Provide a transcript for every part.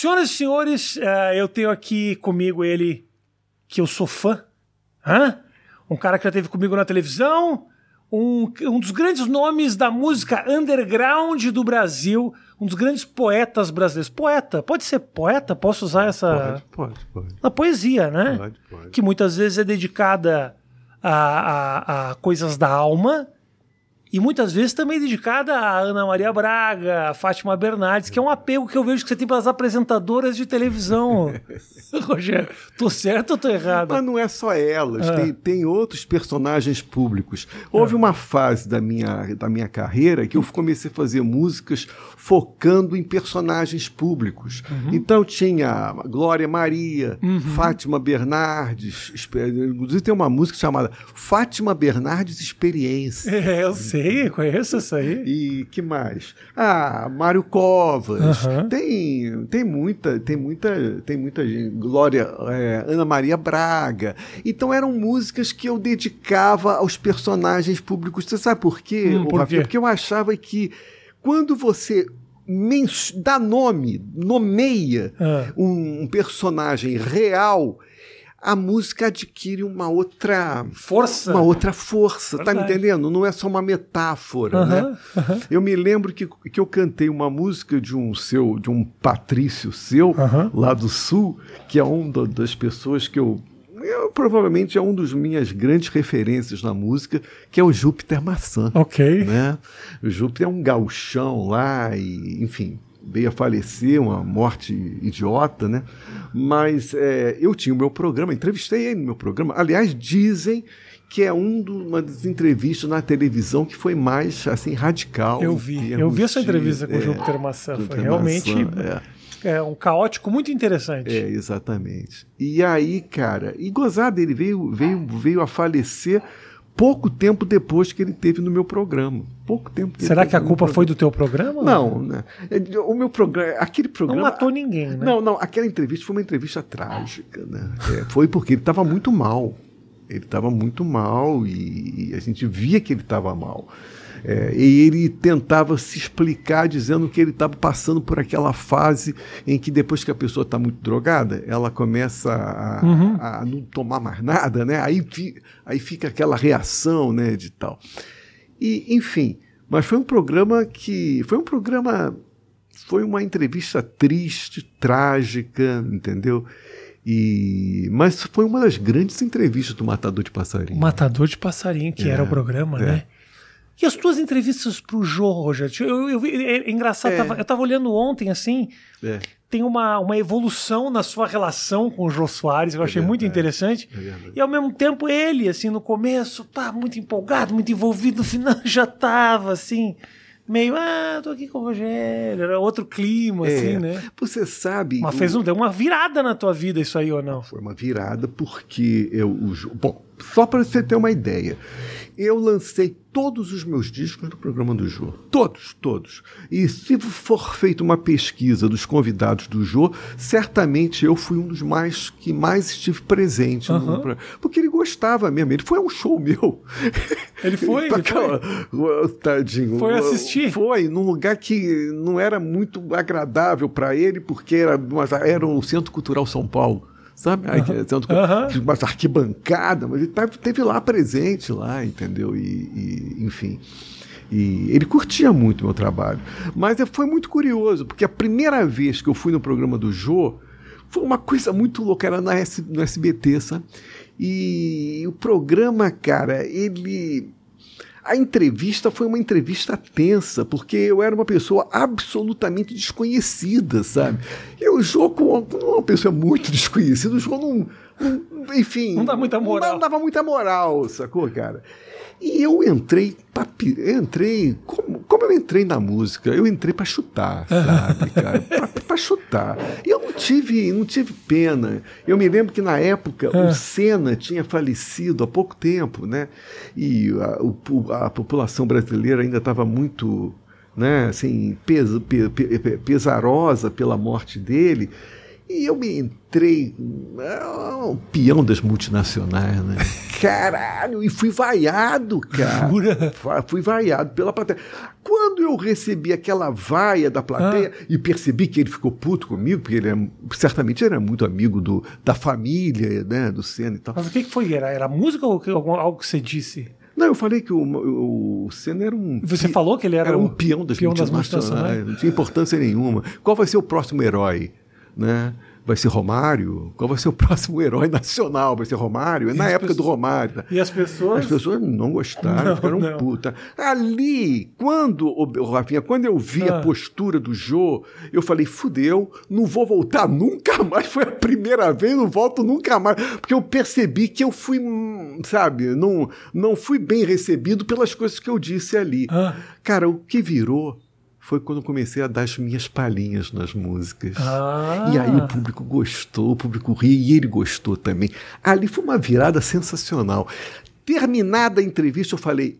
Senhoras e senhores, uh, eu tenho aqui comigo ele que eu sou fã. Hã? Um cara que já teve comigo na televisão, um, um dos grandes nomes da música underground do Brasil, um dos grandes poetas brasileiros. Poeta, pode ser poeta? Posso usar essa. Pode, pode, pode. Na poesia, né? Pode, pode. Que muitas vezes é dedicada a, a, a coisas da alma e muitas vezes também dedicada a Ana Maria Braga, a Fátima Bernardes, que é um apego que eu vejo que você tem pelas apresentadoras de televisão. Rogério, tô certo ou tô errado? Mas não é só elas, ah. tem, tem outros personagens públicos. Houve ah. uma fase da minha, da minha carreira que eu comecei a fazer músicas focando em personagens públicos. Uhum. Então tinha Glória Maria, uhum. Fátima Bernardes, inclusive tem uma música chamada Fátima Bernardes Experiência. É, eu sei conheço essa aí. E que mais? Ah, Mário Covas. Uhum. Tem, tem muita, tem muita, tem muita gente. Glória, é, Ana Maria Braga. Então eram músicas que eu dedicava aos personagens públicos. Você sabe por quê? Hum, por quê? Porque eu achava que quando você dá nome, nomeia ah. um personagem real, a música adquire uma outra força. Uma outra força, tá Verdade. tá me entendendo? Não é só uma metáfora, né? Eu me lembro que, que eu cantei uma música de um seu, de um patrício seu, lá do sul, que é uma das pessoas que eu eu, provavelmente é um dos minhas grandes referências na música, que é o Júpiter Maçã. Ok. Né? O Júpiter é um gauchão lá, e, enfim, veio a falecer, uma morte idiota, né? Mas é, eu tinha o meu programa, entrevistei ele no meu programa. Aliás, dizem que é um do, uma das entrevistas na televisão que foi mais assim radical. Eu vi, eu vi essa entrevista com o é, Júpiter Maçã, foi realmente Maçã, é. É. um caótico muito interessante. É, exatamente. E aí, cara, e gozar dele veio, veio, veio a falecer pouco tempo depois que ele teve no meu programa. Pouco tempo. Será que a culpa foi do teu programa? Não, né? O meu programa, aquele programa. Não matou ninguém, né? Não, não. Aquela entrevista foi uma entrevista trágica, né? É, foi porque ele estava muito mal. Ele estava muito mal e, e a gente via que ele estava mal. É, e ele tentava se explicar dizendo que ele estava passando por aquela fase em que depois que a pessoa está muito drogada, ela começa a, uhum. a, não tomar mais nada, né? Aí, aí fica aquela reação, né, de tal. E, enfim, mas foi um programa que foi um programa foi uma entrevista triste, trágica, entendeu? E, mas foi uma das grandes entrevistas do Matador de Passarinho. Matador de Passarinho, que é, era o programa, é. né? E as tuas entrevistas pro Jô, Roger? Eu, eu, é, é engraçado, é. Tava, eu tava olhando ontem, assim, é. tem uma, uma evolução na sua relação com o Jô Soares, eu é achei muito interessante. É e ao mesmo tempo ele, assim, no começo, tá muito empolgado, muito envolvido, no final já tava, assim meio, ah, tô aqui com o Rogério, era outro clima, é, assim, né? Você sabe. Mas fez um, deu uma virada na tua vida isso aí ou não? Foi uma virada porque eu. Bom, só para você ter uma ideia, eu lancei todos os meus discos no programa do Jô. Todos, todos. E se for feita uma pesquisa dos convidados do Jô, certamente eu fui um dos mais que mais estive presente. Uhum. No, porque ele gostava mesmo. Ele foi um show meu. Ele foi? ele aquela, foi. Tadinho. Foi assistir? Foi, num lugar que não era muito agradável para ele, porque era, era o Centro Cultural São Paulo sabe? Uhum. Tanto uhum. uma arquibancada, mas ele esteve lá presente lá, entendeu? E, e, enfim. E ele curtia muito o meu trabalho. Mas foi muito curioso, porque a primeira vez que eu fui no programa do Jô foi uma coisa muito louca, era na S, no SBT, sabe? E o programa, cara, ele a entrevista foi uma entrevista tensa, porque eu era uma pessoa absolutamente desconhecida, sabe? E o jogo, uma pessoa muito desconhecida, o jogo não enfim. Não dá muita moral. Não, dava muita moral, sacou, cara? E eu entrei, papi, entrei, como, como eu entrei na música, eu entrei para chutar, sabe, cara? para chutar. E eu não tive, não tive pena. Eu me lembro que na época o Senna tinha falecido há pouco tempo, né? E a, a população brasileira ainda estava muito, né, assim, pes, pe, pe, pesarosa pela morte dele. E eu me entrei, um peão das multinacionais, né? Caralho, e fui vaiado, cara. Jura? Fui vaiado pela plateia. Quando eu recebi aquela vaia da plateia ah. e percebi que ele ficou puto comigo, porque ele é, certamente era muito amigo do, da família, né, do Senna e tal. Mas o que, que foi? Era, era música ou algo que você disse? Não, eu falei que o, o Senna era um. Você falou que ele era, era um peão das peão multinacionais, não tinha importância nenhuma. Qual vai ser o próximo herói? Né? vai ser Romário? Qual vai ser o próximo herói nacional? Vai ser Romário? É na época pessoas... do Romário. Tá? E as pessoas? As pessoas não gostaram, não, ficaram não. puta. Ali, quando, o Rafinha, quando eu vi ah. a postura do Jô, eu falei, fudeu, não vou voltar nunca mais. Foi a primeira vez, não volto nunca mais. Porque eu percebi que eu fui, sabe, não, não fui bem recebido pelas coisas que eu disse ali. Ah. Cara, o que virou foi quando comecei a dar as minhas palhinhas nas músicas. Ah. E aí o público gostou, o público ria e ele gostou também. Ali foi uma virada sensacional. Terminada a entrevista, eu falei: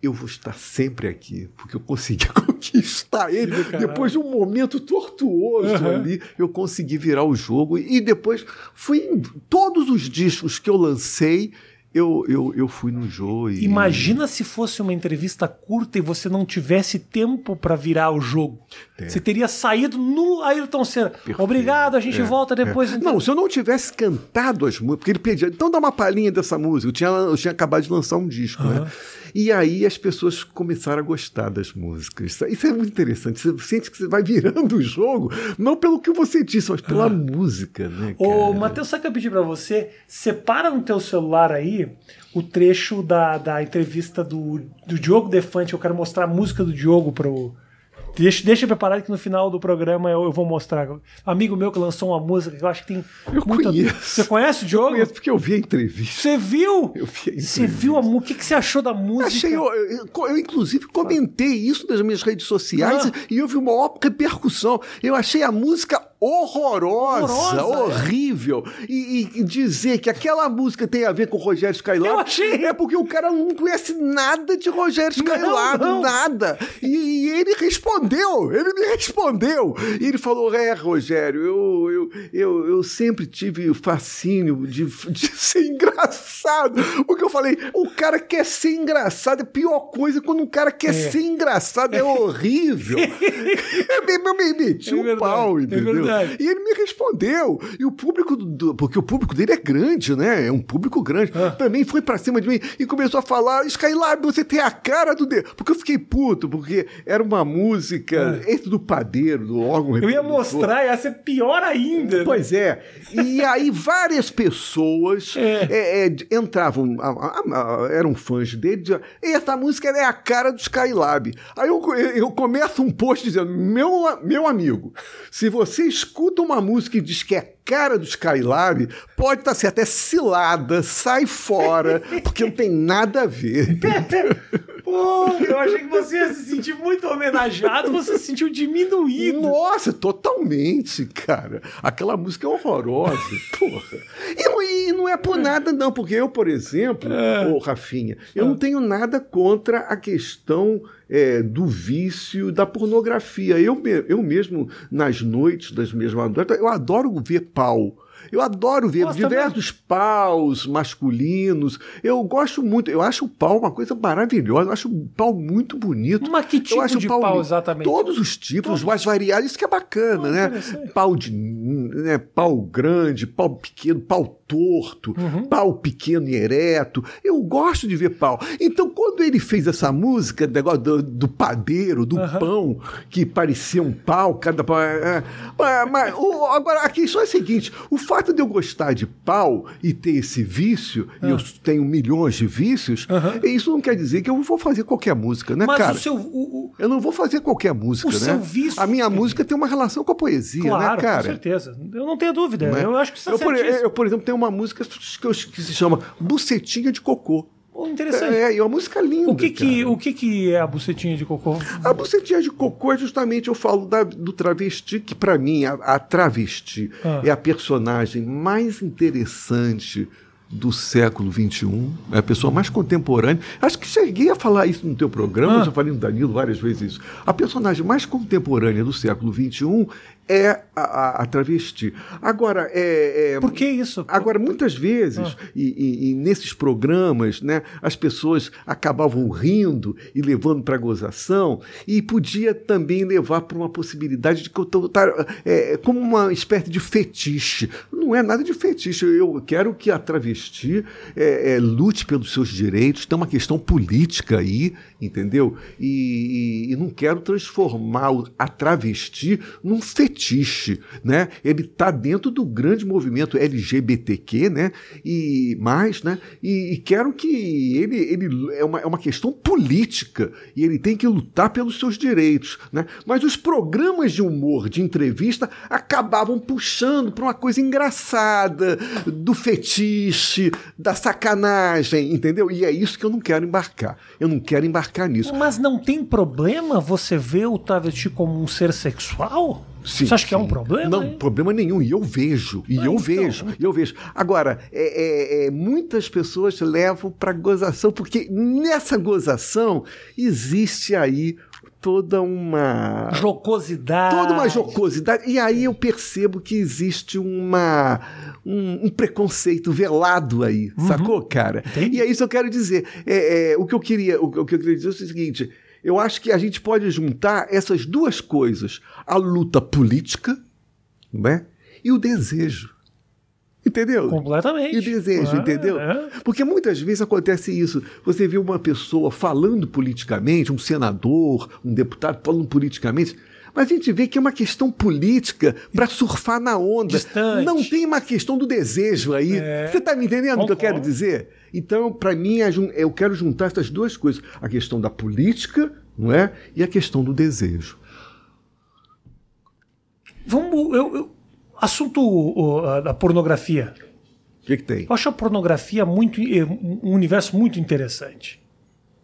eu vou estar sempre aqui, porque eu consegui conquistar ele. Depois de um momento tortuoso uhum. ali, eu consegui virar o jogo. E depois fui em todos os discos que eu lancei eu, eu, eu fui no jogo e... Imagina se fosse uma entrevista curta e você não tivesse tempo para virar o jogo. É. Você teria saído no Ayrton Senna. Perfeito. Obrigado, a gente é. volta depois. É. Então. Não, se eu não tivesse cantado as músicas, porque ele pedia, então dá uma palhinha dessa música. Eu tinha, eu tinha acabado de lançar um disco, uhum. né? E aí as pessoas começaram a gostar das músicas. Isso é muito interessante. Você sente que você vai virando o jogo, não pelo que você disse, mas pela ah. música, né? Cara? Ô, Matheus, sabe o que eu pedi pra você? Separa no teu celular aí o trecho da, da entrevista do, do Diogo Defante. Eu quero mostrar a música do Diogo pro Deixa, deixa preparado que no final do programa eu, eu, vou mostrar. Amigo meu que lançou uma música que eu acho que tem. Eu muita... conheço. Você conhece o Diogo? Eu conheço porque eu vi a entrevista. Você viu? Eu vi a entrevista. Você viu a música? O que, que você achou da música? Achei. Eu, eu, eu inclusive, comentei isso nas minhas redes sociais ah. e houve uma óptica repercussão. Eu achei a música horrorosa, horrorosa é. horrível. É. E, e, dizer que aquela música tem a ver com o Rogério Skylab achei. é porque o cara não conhece nada de Rogério Skylab, nada. E, e, ele respondeu, ele me respondeu. E ele falou: É, Rogério, eu, eu, eu, eu sempre tive o fascínio de, de ser engraçado. Porque eu falei: o cara quer ser engraçado, é a pior coisa quando um cara quer é. ser engraçado, é horrível. eu me meti é um pau, é entendeu? Verdade. E ele me respondeu. E o público, do, porque o público dele é grande, né? É um público grande. Ah. Também foi pra cima de mim e começou a falar: Skylab, você tem a cara do dedo. Porque eu fiquei puto, porque era uma música ah. entre do padeiro, do órgão Eu ia mostrar, ia ser pior ainda. Pois é. E aí várias pessoas é. É, é, entravam, eram fãs dele, diziam: essa música é a cara do Skylab. Aí eu, eu começo um post dizendo: meu, meu amigo, se você escuta uma música e diz que é cara do Skylab, pode estar tá certo, é cilada, sai fora, porque não tem nada a ver. Pô, eu achei que você ia se sentir muito homenageado, você se sentiu diminuído. Nossa, totalmente, cara. Aquela música é horrorosa, porra. E não, e não é por nada, não, porque eu, por exemplo, é. ô Rafinha, eu não tenho nada contra a questão é, do vício da pornografia. Eu, eu mesmo, nas noites das minhas madrugadas, eu adoro ver pau. Eu adoro ver Nossa, diversos também. paus masculinos. Eu gosto muito. Eu acho o pau uma coisa maravilhosa. Eu acho o pau muito bonito. Mas que tipo eu acho de pau, pau exatamente? Todos os tipos, todos. mais variados. Isso que é bacana, oh, né? Pau de né, pau grande, pau pequeno, pau torto, uhum. pau pequeno e ereto. Eu gosto de ver pau. Então, quando ele fez essa música, negócio do, do padeiro, do uhum. pão, que parecia um pau, cada pau. É, é, mas, o, agora, a questão é a seguinte: o fato de eu gostar de pau e ter esse vício, uhum. e eu ah. tenho milhões de vícios, isso não quer dizer que eu vou fazer qualquer música, né, mas cara? O seu, o, o... Eu não vou fazer qualquer música, o né? Seu vício, a minha música tem uma relação com a poesia, claro, né, cara? Com certeza. Eu não tenho dúvida. Né? Eu acho que isso é eu, por, eu, por exemplo, tenho uma música que, se chama Bucetinha de Cocô. Oh, interessante. É, é uma música linda. O que que, o que que é a bucetinha de cocô? A bucetinha de cocô é justamente, eu falo da, do travesti, que para mim a, a travesti ah. é a personagem mais interessante do século XXI, é a pessoa mais contemporânea. Acho que cheguei a falar isso no teu programa, ah. já falei no Danilo várias vezes isso. A personagem mais contemporânea do século XXI é a, a, travesti. Agora, é, é, Por que isso? Agora, muitas vezes, ah. e, e, e, nesses programas, né, as pessoas acabavam rindo e levando para gozação, e podia também levar para uma possibilidade de que eu estou é, como uma espécie de fetiche. Não é nada de fetiche. Eu quero que a travesti é, é, lute pelos seus direitos, tem uma questão política aí, entendeu? E, e, e não quero transformar a travesti num fetiche, né? Ele está dentro do grande movimento LGBTQ, né? E mais, né? E, e, quero que ele, ele é uma, é uma questão política e ele tem que lutar pelos seus direitos, né? Mas os programas de humor, de entrevista, acabavam puxando para uma coisa engraçada, do fetiche, da sacanagem, entendeu? E é isso que eu não quero embarcar. Eu não quero embarcar nisso. Mas não tem problema você ver o travesti como um ser sexual? Sim, Você acha sim. que é um problema? Não, hein? problema nenhum. E eu vejo. E ah, eu então. vejo. E eu vejo. Agora, é, é, é, muitas pessoas levam para gozação, porque nessa gozação existe aí toda uma jocosidade. Toda uma jocosidade. E aí eu percebo que existe uma um, um preconceito velado aí, uhum. sacou, cara? Entendi. E é isso que eu quero dizer. É, é, o que eu queria, o, o que eu queria dizer é o seguinte: eu acho que a gente pode juntar essas duas coisas: a luta política, né? E o desejo. Entendeu? Completamente. E o desejo, entendeu? É. Porque muitas vezes acontece isso. Você vê uma pessoa falando politicamente, um senador, um deputado falando politicamente, mas a gente vê que é uma questão política para surfar na onda. Distante. Não tem uma questão do desejo aí. É. Você está me entendendo o que eu quero dizer? Então, para mim, eu quero juntar essas duas coisas: a questão da política, não é? E a questão do desejo. Vamos. Eu, eu, assunto da pornografia. O que, que, tem? Eu acho a pornografia muito, um universo muito interessante.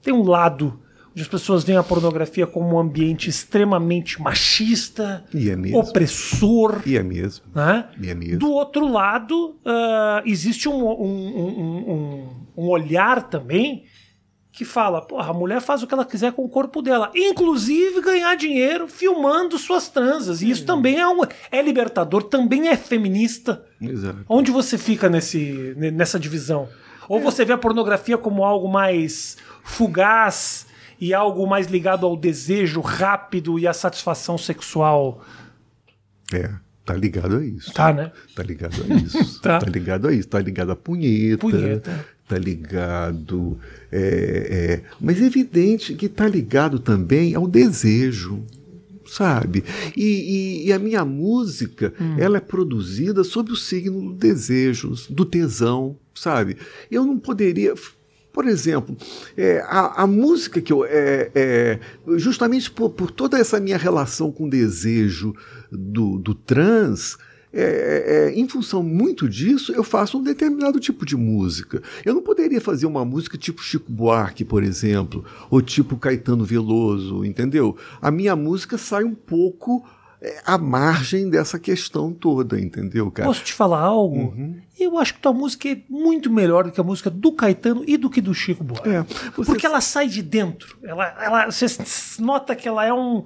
Tem um lado onde as pessoas veem a pornografia como um ambiente extremamente machista, é opressor. E é mesmo. Né? E é mesmo. Do outro lado, uh, existe um, um, um, um, olhar também que fala, porra, a mulher faz o que ela quiser com o corpo dela, inclusive ganhar dinheiro filmando suas transas. E isso também é, um, é libertador, também é feminista. Exato. Onde você fica nesse, nessa divisão? Ou é. você vê a pornografia como algo mais fugaz e algo mais ligado ao desejo rápido e à satisfação sexual? É. Tá ligado a isso. Tá, né? Tá ligado a isso. tá. tá ligado a isso. Tá ligado a punheta. Punheta. Tá ligado. É, é, mas é evidente que tá ligado também ao desejo sabe? E, e, e, a minha música, hum. ela é produzida sob o signo do desejo, do tesão, sabe? Eu não poderia. Por exemplo, é, a, a, música que eu. É, é, justamente por, por, toda essa minha relação com o desejo do, do trans. É, é, em função muito disso, eu faço um determinado tipo de música. Eu não poderia fazer uma música tipo Chico Buarque, por exemplo, ou tipo Caetano Veloso, entendeu? A minha música sai um pouco é, à margem dessa questão toda, entendeu, cara? Posso te falar algo? Uhum. Eu acho que tua música é muito melhor do que a música do Caetano e do que do Chico Buarque. É, você... Porque ela sai de dentro. Ela, ela, você nota que ela é um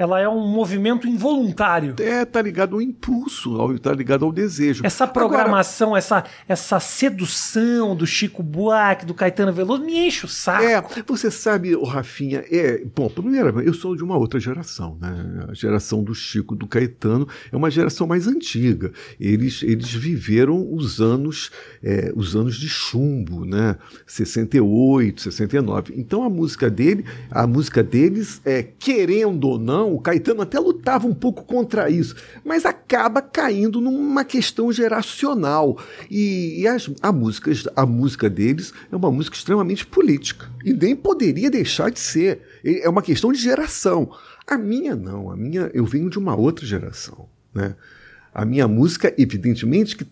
ela é um movimento involuntário. É, tá ligado ao impulso, tá ligado ao desejo. Essa programação, Agora, essa, essa sedução do Chico Buarque, do Caetano Veloso, me enche o saco. É, você sabe, o Rafinha, é, bom, primeiro, eu sou de uma outra geração, né? A geração do Chico, do Caetano, é uma geração mais antiga. Eles, eles viveram os anos, é, os anos de chumbo, né? 68, 69. Então a música dele, a música deles, é, querendo ou não, o Caetano até lutava um pouco contra isso, mas acaba caindo numa questão geracional. E, e as, a, música, a música deles é uma música extremamente política. E nem poderia deixar de ser. É uma questão de geração. A minha não, a minha eu venho de uma outra geração. Né? A minha música, evidentemente, que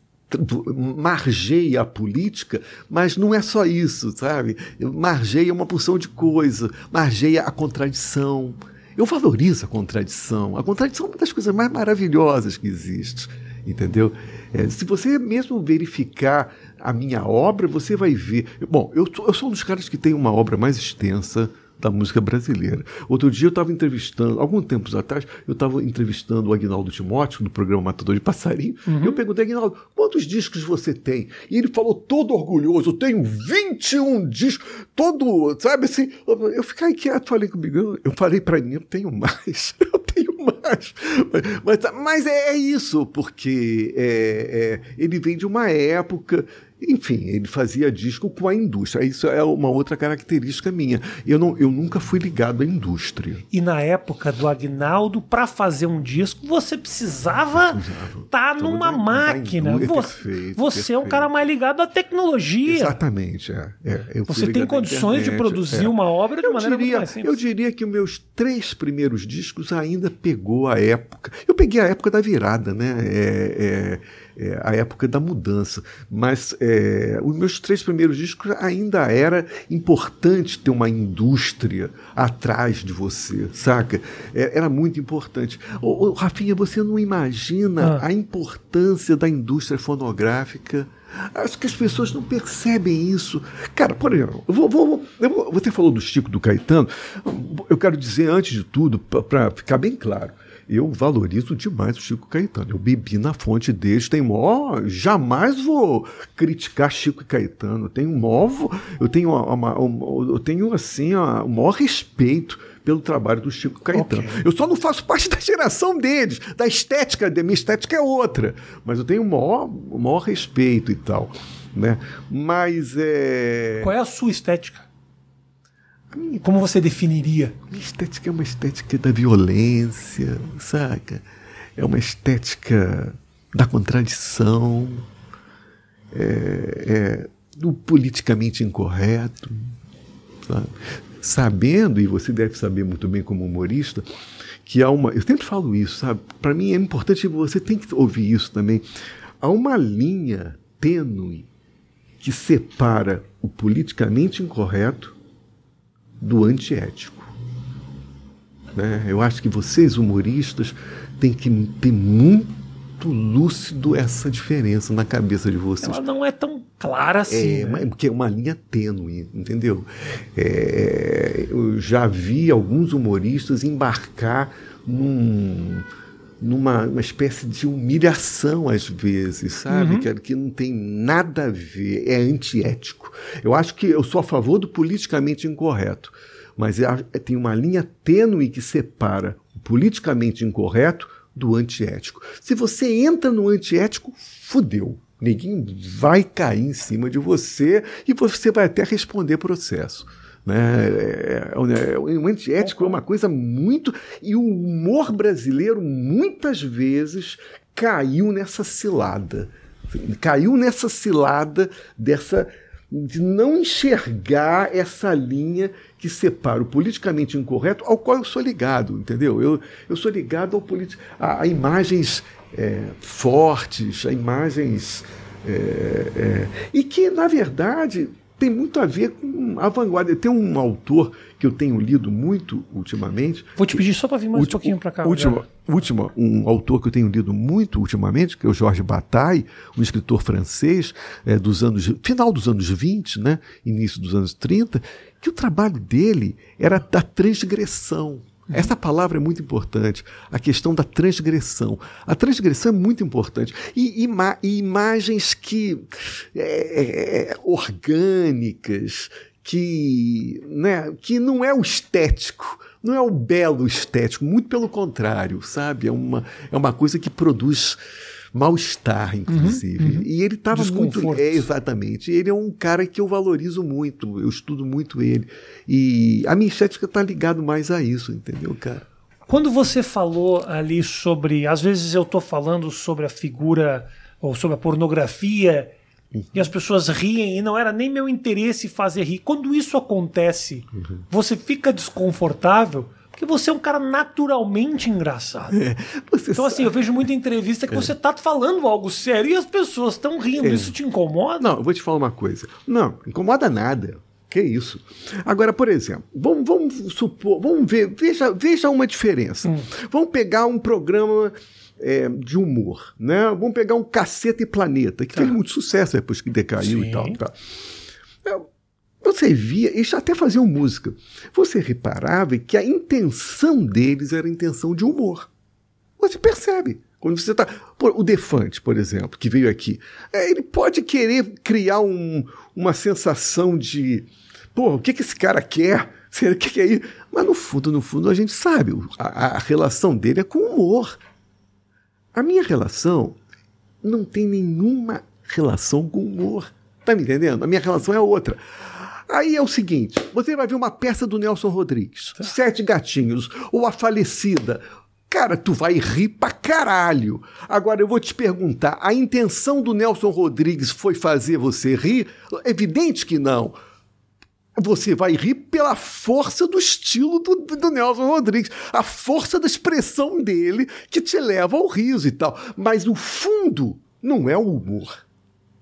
margeia a política, mas não é só isso, sabe? Margeia uma porção de coisa, margeia a contradição, eu valorizo a contradição. A contradição é uma das coisas mais maravilhosas que existe, entendeu? É, se você mesmo verificar a minha obra, você vai ver. Bom, eu, eu sou um dos caras que tem uma obra mais extensa da música brasileira. Outro dia eu estava entrevistando, algum tempos atrás, eu estava entrevistando o Agnaldo Timóteo no programa Matador de Passarinho, uhum. e eu perguntei, Agnaldo, quantos discos você tem? E ele falou todo orgulhoso, eu tenho 21 discos, todo, sabe assim, eu fiquei quieto, falei comigo, eu falei para mim, eu tenho mais, eu tenho mais. Mas, mas é, é isso, porque é, é, ele vem de uma época enfim, ele fazia disco com a indústria. Isso é uma outra característica minha. Eu, não, eu nunca fui ligado à indústria. E na época do Agnaldo, para fazer um disco, você precisava estar tá numa da, máquina. Da você, perfeito, você perfeito. é um cara mais ligado à tecnologia. Exatamente. É, é. você tem condições de produzir é. uma obra de eu maneira diria, muito mais simples. Eu diria que os meus três primeiros discos ainda pegou a época. Eu peguei a época da virada, né? É, é a época da mudança. Mas é, os meus três primeiros discos ainda era importante ter uma indústria atrás de você, saca? É, era muito importante. Ô, ô, Rafinha, você não imagina ah. a importância da indústria fonográfica. Acho que as pessoas não percebem isso. Cara, por exemplo, eu vou, vou, eu vou, você falou do Chico do Caetano. Eu quero dizer, antes de tudo, para ficar bem claro, eu valorizo demais o Chico Caetano. Eu bebi na fonte deles, tem mó. Jamais vou criticar Chico e Caetano. Eu tenho mó. Eu tenho, uma, uma, eu tenho assim, o maior respeito pelo trabalho do Chico Caetano. Okay. Eu só não faço parte da geração deles, da estética dele. Minha estética é outra. Mas eu tenho o maior, o maior respeito e tal. Né? Mas é. Qual é a sua estética? Como você definiria? Minha estética é uma estética da violência, saca? É uma estética da contradição, é, é do politicamente incorreto, sabe? Sabendo, e você deve saber muito bem como humorista, que há uma. Eu sempre falo isso, sabe? Para mim é importante, você tem que ouvir isso também. Há uma linha tênue que separa o politicamente incorreto do antiético. Né? Eu acho que vocês, humoristas, têm que ter muito lúcido essa diferença na cabeça de vocês. Ela não é tão clara assim. É, né? porque é uma linha tênue, entendeu? É, eu já vi alguns humoristas embarcar num numa uma espécie de humilhação às vezes, sabe? Uhum. Que, que não tem nada a ver, é antiético. Eu acho que eu sou a favor do politicamente incorreto, mas é, é, tem uma linha tênue que separa o politicamente incorreto do antiético. Se você entra no antiético, fudeu. Ninguém vai cair em cima de você e você vai até responder processo. Né? É, é, é, o antiético é uma coisa muito. E o humor brasileiro, muitas vezes, caiu nessa cilada. Caiu nessa cilada dessa de não enxergar essa linha que separa o politicamente incorreto, ao qual eu sou ligado, entendeu? Eu, eu sou ligado ao político, a, a, imagens é, fortes, a imagens. É, é, e que, na verdade, tem muito a ver com a vanguarda. Tem um autor que eu tenho lido muito ultimamente. Vou te pedir só para vir mais um pouquinho para cá. Última, última, um autor que eu tenho lido muito ultimamente, que é o Georges Bataille, um escritor francês é, dos anos final dos anos 20, né, início dos anos 30, que o trabalho dele era da transgressão. Essa palavra é muito importante, a questão da transgressão. A transgressão é muito importante. E, ima e imagens que é, é, orgânicas, que, né, que não é o estético, não é o belo estético, muito pelo contrário, sabe? É uma, é uma coisa que produz mal-estar, inclusive. Uhum, uhum. E ele estava muito. É, exatamente. Ele é um cara que eu valorizo muito, eu estudo muito ele. E a minha estética está ligado mais a isso, entendeu, cara? Quando você falou ali sobre. Às vezes eu estou falando sobre a figura ou sobre a pornografia uhum. e as pessoas riem e não era nem meu interesse fazer rir. Quando isso acontece, uhum. você fica desconfortável porque você é um cara naturalmente engraçado. É, então, assim, eu vejo muita entrevista que é. você tá falando algo sério e as pessoas estão rindo. É. Isso te incomoda? Não, eu vou te falar uma coisa. Não, incomoda nada. Que isso? Agora, por exemplo, vamos, vamos supor, vamos ver, veja, veja uma diferença. Hum. Vamos pegar um programa é, de humor, né? Vamos pegar um Caceta e Planeta, que tá. fez muito sucesso depois que decaiu Sim. e tal. Tá. Você via, eles até faziam música. Você reparava que a intenção deles era a intenção de humor. Você percebe. Quando você está. O Defante, por exemplo, que veio aqui, é, ele pode querer criar um, uma sensação de. Pô, o que, que esse cara quer? O que, que é isso? Mas no fundo, no fundo, a gente sabe, a, a relação dele é com humor. A minha relação não tem nenhuma relação com humor. Tá me entendendo? A minha relação é outra. Aí é o seguinte: você vai ver uma peça do Nelson Rodrigues, tá. Sete Gatinhos, ou A Falecida. Cara, tu vai rir pra caralho. Agora eu vou te perguntar: a intenção do Nelson Rodrigues foi fazer você rir? Evidente que não você vai rir pela força do estilo do, do, Nelson Rodrigues, a força da expressão dele que te leva ao riso e tal. Mas o fundo não é o humor.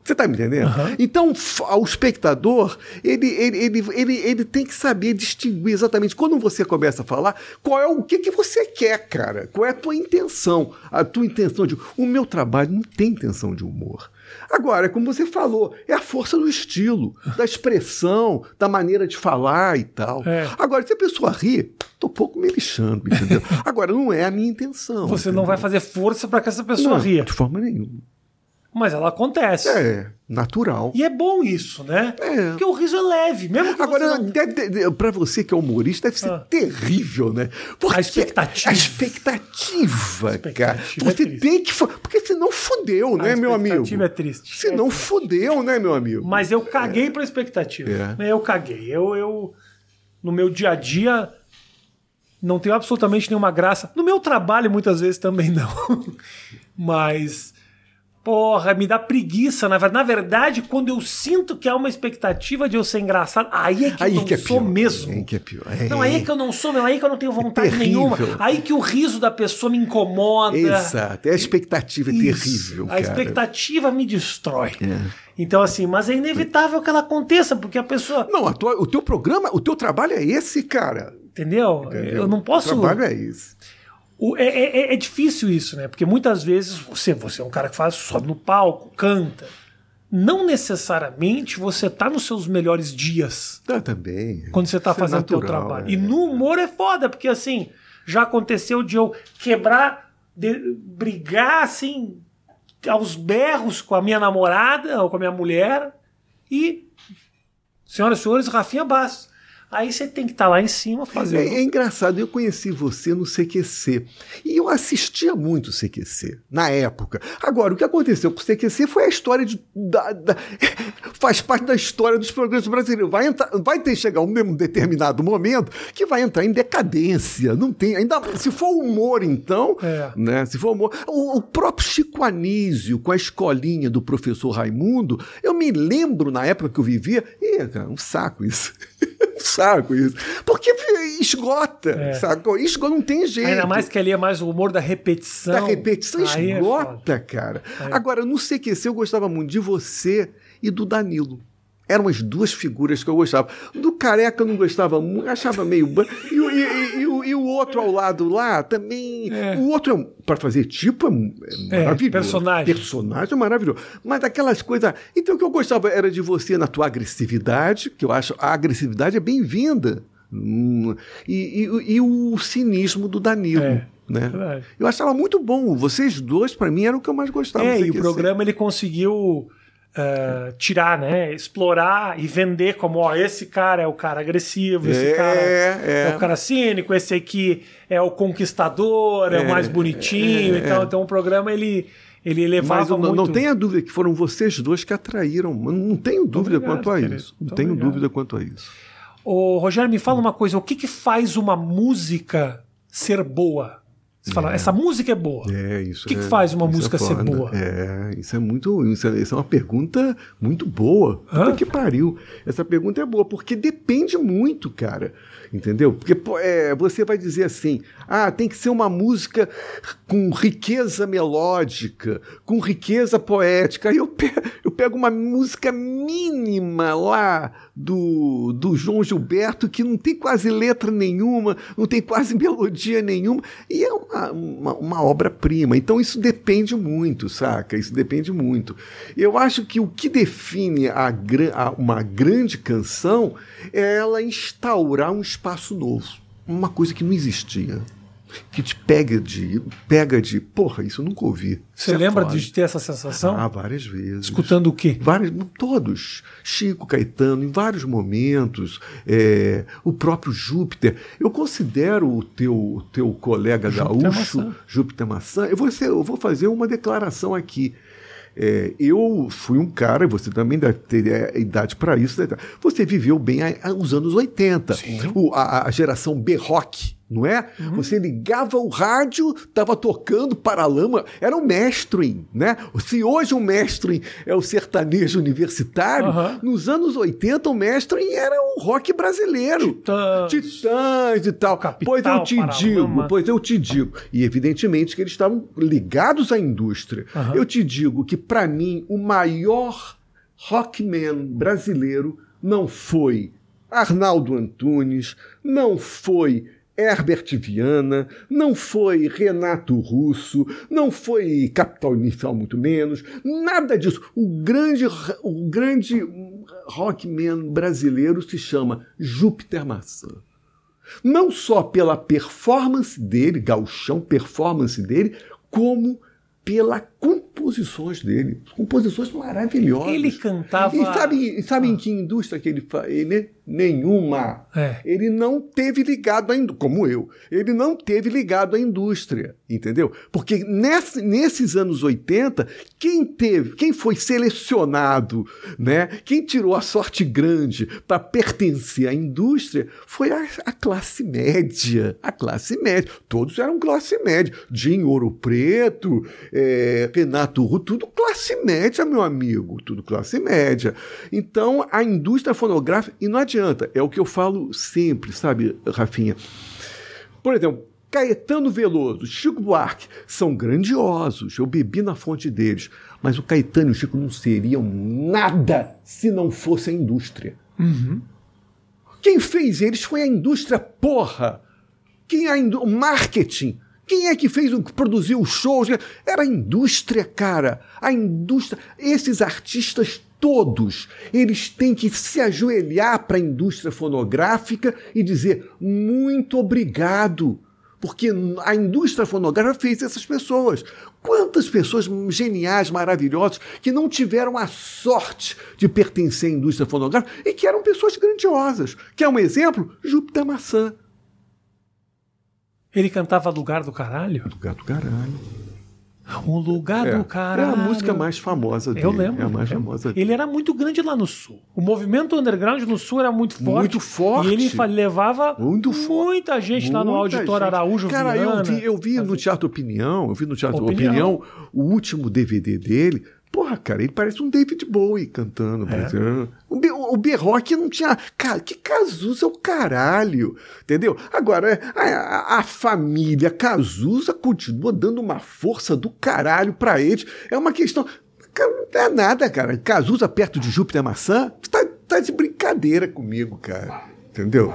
Você está me entendendo? Uhum. Então, o espectador, ele, ele, ele, ele, ele tem que saber distinguir exatamente quando você começa a falar, qual é o que, que você quer, cara. Qual é a tua intenção. A tua intenção de. O meu trabalho não tem intenção de humor. Agora, como você falou, é a força do estilo, da expressão, da maneira de falar e tal. É. Agora, se a pessoa ri, tô pouco me lixando, entendeu? Agora, não é a minha intenção. Você entendeu? não vai fazer força para que essa pessoa não, ria. De forma nenhuma. Mas ela acontece. É, natural. E é bom isso, né? É. Porque o riso é leve, mesmo que Agora, não... para você que é humorista, deve ser ah. terrível, né? Porque a expectativa. A expectativa, a expectativa cara. É você é tem que. Porque senão fudeu, né, meu amigo? A expectativa é triste. Senão é fudeu, né, meu amigo? Mas eu caguei é. pra expectativa. É. Eu caguei. Eu, eu. No meu dia a dia. Não tenho absolutamente nenhuma graça. No meu trabalho, muitas vezes também não. Mas Porra, me dá preguiça. Na verdade, na verdade, quando eu sinto que há uma expectativa de eu ser engraçado, aí é que aí eu não que é sou pior. mesmo. Aí que é pior. É. Não, aí é que eu não sou mesmo, aí é que eu não tenho vontade é nenhuma. Aí que o riso da pessoa me incomoda. Exato. É a expectativa Isso. terrível. Cara. A expectativa me destrói. É. Então, assim, mas é inevitável que ela aconteça, porque a pessoa. Não, a tua, o teu programa, o teu trabalho é esse, cara. Entendeu? Entendeu? Eu não posso. O trabalho é esse. O, é, é, é, é, difícil isso, né? Porque muitas vezes você, você é um cara que faz, sobe no palco, canta. Não necessariamente você tá nos seus melhores dias. Ah, também. Quando você tá isso é fazendo o seu trabalho. É. E no humor é foda, porque assim, já aconteceu de eu quebrar, de, brigar assim, aos berros com a minha namorada ou com a minha mulher. E, senhoras e senhores, Rafinha Bastos. Aí você tem que estar tá lá em cima fazendo. É, é, engraçado, eu conheci você no CQC. E eu assistia muito o CQC, na época. Agora, o que aconteceu com o CQC foi a história de. Da, da, faz parte da história dos programas brasileiros. Vai, entrar, vai ter chegar um determinado momento que vai entrar em decadência. Não tem. Ainda se for humor, então. É. Né, se for humor. O, o próprio Chico Anísio, com a escolinha do professor Raimundo, eu me lembro na época que eu vivia. Ih, cara, um saco isso. saco isso. Porque esgota, é. saco? Esgota, não tem jeito. Ainda mais que ali é mais o humor da repetição. Da repetição Aí é esgota, é cara. Agora, no CQC eu gostava muito de você e do Danilo. Eram as duas figuras que eu gostava. Do careca eu não gostava muito, achava meio. E, e, e, e, o, e outro ao lado lá também. É. O outro, é, para fazer tipo, é, é, é maravilhoso. personagem. Personagem é maravilhoso. Mas aquelas coisas. Então o que eu gostava era de você na tua agressividade, que eu acho a agressividade é bem-vinda. Hum, e, e, o cinismo do Danilo. É. Né? Eu achava muito bom. Vocês dois, para mim, eram o que eu mais gostava. É, e o programa ele conseguiu uh, tirar, né? Explorar e vender como, ó, esse cara é o cara agressivo, esse é, cara é. é. o cara cínico, esse aqui é o conquistador, é, é o mais bonitinho. Então, então o programa ele ele elevava Mas não, muito... não tenha dúvida que foram vocês dois que atraíram. Não tenho dúvida obrigado, quanto a querido. isso. Não tenho obrigado. dúvida quanto a isso. Ô, Rogério, me fala uma coisa. O que, que faz uma música ser boa? Você fala, é. essa música é boa. É, isso. O que, é, que faz uma música é ser boa? É, isso é muito. Isso é, isso é uma pergunta muito boa. Puta que pariu. Essa pergunta é boa, porque depende muito, cara. Entendeu? Porque é, você vai dizer assim: ah, tem que ser uma música com riqueza melódica, com riqueza poética. Aí eu pego, eu pego uma música mínima lá do, do João Gilberto, que não tem quase letra nenhuma, não tem quase melodia nenhuma, e é uma uma, uma, obra-prima. Então isso depende muito, saca? Isso depende muito. Eu acho que o que define a, a, uma grande canção é ela instaurar um espaço novo, uma coisa que não existia que te pega de. pega de. Porra, isso eu nunca ouvi. Você é lembra de ter essa sensação? Ah, várias vezes. Escutando o quê? Vários, todos. Chico Caetano, em vários momentos. É, o próprio Júpiter. Eu considero o teu, o teu colega Júpiter gaúcho, Maçã. Júpiter Maçã. Eu vou, ser, eu vou fazer uma declaração aqui. É, eu fui um cara, você também deve ter é, idade para isso, né? você viveu bem os anos 80. O, a, a geração B-Rock, não é? Uhum. Você ligava o rádio, estava tocando Paralama, era um mestring, né? Se hoje o mestring é o sertanejo universitário, uhum. nos anos 80 o mestring era o rock brasileiro. Titãs. Titãs e tal. Capital, pois eu te Paralama. digo, pois eu te digo. E evidentemente que eles estavam ligados à indústria. Uhum. Eu te digo que para mim o maior rockman brasileiro não foi Arnaldo Antunes, não foi Herbert Viana, não foi Renato Russo, não foi Capital Inicial, muito menos, nada disso. O grande, o grande rockman brasileiro se chama Júpiter Maçã. Não só pela performance dele, gauchão performance dele, como pela composições dele. Composições maravilhosas. Ele cantava. E sabe, sabe em que indústria que ele faz? Ele nenhuma. É. Ele não teve ligado a como eu. Ele não teve ligado à indústria, entendeu? Porque nesse, nesses anos 80, quem teve, quem foi selecionado, né? Quem tirou a sorte grande para pertencer à indústria foi a, a, classe média, a classe média. Todos eram classe média. Jim Ouro Preto, é, Renato Ru, tudo classe média, meu amigo, tudo classe média. Então, a indústria fonográfica, e não adianta, é o que eu falo sempre, sabe, Rafinha? Por exemplo, Caetano Veloso, Chico Buarque, são grandiosos, eu bebi na fonte deles, mas o Caetano e o Chico não seriam nada se não fosse a indústria. Uhum. Quem fez eles foi a indústria, porra! Quem a indú o marketing quem é que fez o que produziu os shows? Era a indústria, cara. A indústria. Esses artistas todos, eles têm que se ajoelhar para a indústria fonográfica e dizer muito obrigado. Porque a indústria fonográfica fez essas pessoas. Quantas pessoas geniais, maravilhosas, que não tiveram a sorte de pertencer à indústria fonográfica e que eram pessoas grandiosas. Quer um exemplo? Júpiter Maçã. Ele cantava Lugar do Caralho? Lugar do Caralho. Um lugar é, do caralho. É a música mais famosa dele. Eu lembro. É a mais famosa dele. Ele era muito grande lá no sul. O movimento underground no sul era muito forte. Muito forte. E ele levava muito muita gente muita lá no Auditório gente. Araújo Cara, Viana. eu vi, eu vi no Teatro Opinião, eu vi no Teatro Opinião, Opinião o último DVD dele. Porra, cara, ele parece um David Bowie cantando. É. O, o B-Rock não tinha. Cara, que Cazuza é o caralho. Entendeu? Agora, a, a família Cazuza continua dando uma força do caralho pra eles. É uma questão. Cara, não é nada, cara. Cazuza perto de Júpiter Maçã? Tá, tá de brincadeira comigo, cara. Entendeu?